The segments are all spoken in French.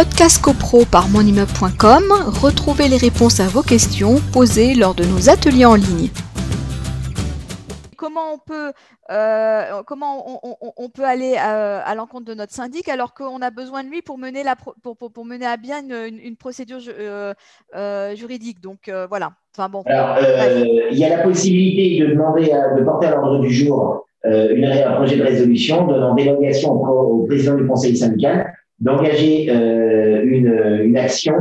Podcast CoPro par monimmeuble.com, retrouvez les réponses à vos questions posées lors de nos ateliers en ligne. Comment on peut, euh, comment on, peut aller euh, à, l'encontre de notre syndic alors qu'on a besoin de lui pour mener, la, pour, pour, mener à bien une, procédure euh, juridique. Donc voilà. Enfin, bon, il y a la possibilité de demander de porter à l'ordre du jour une, un projet de résolution donnant délégation au, au président du conseil syndical d'engager euh, une, une, action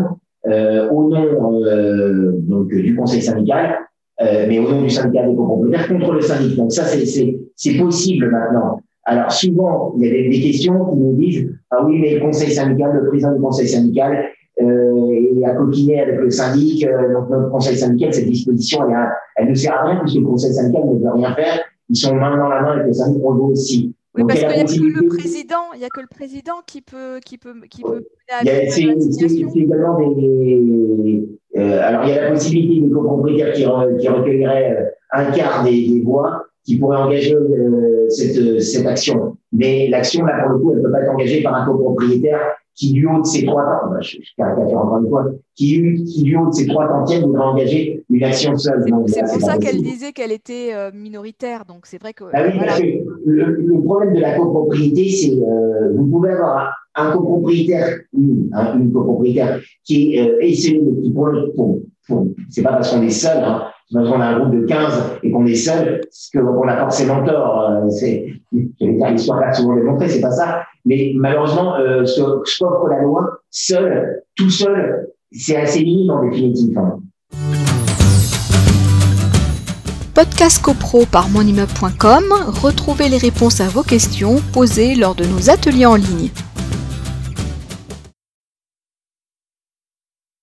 euh, au nom euh, donc, du conseil syndical, mais au nom du syndicat des copropriétaires contre le syndic. Donc ça, c'est possible maintenant. Alors souvent, il y a des, des, questions qui nous disent ah oui, mais le conseil syndical, le président du conseil syndical euh, est à coquiner avec le syndic. Euh, donc notre conseil syndical, cette disposition, elle, elle ne sert à rien puisque le conseil syndical ne veut rien faire. Ils sont main dans la main avec le syndic, on le voit aussi. Oui, parce qu'il n'y a, que le président, il y a que le président qui peut, qui peut, qui peut. C'est également des. Euh, alors, il y a la possibilité des copropriétaires qui, qui recueilleraient euh, un quart des, des voix qui pourraient engager euh, cette, cette action. Mais l'action, là, pour le coup, elle ne peut pas être engagée par un copropriétaire qui, du haut de ses trois temps, je, je caricature encore une fois, qui, qui, du haut de ses trois tantièmes voudrait engager une action seule. C'est pour ça qu'elle disait qu'elle était euh, minoritaire, donc c'est vrai que. Ah oui, parce que le, le, problème de la copropriété, c'est euh, vous pouvez avoir un copropriétaire, une, une copropriétaire qui est euh, essayé de qui pour, c'est pas parce qu'on est seul, hein, parce qu'on a un groupe de 15 et qu'on est seul, qu'on a forcément tort. Euh, c'est, l'histoire là souvent démontré, c'est pas ça. Mais malheureusement, euh, ce qu'offre la loi, seul, tout seul, c'est assez minime en définitive. Hein. Podcast CoPro par monimmeuble.com, retrouvez les réponses à vos questions posées lors de nos ateliers en ligne.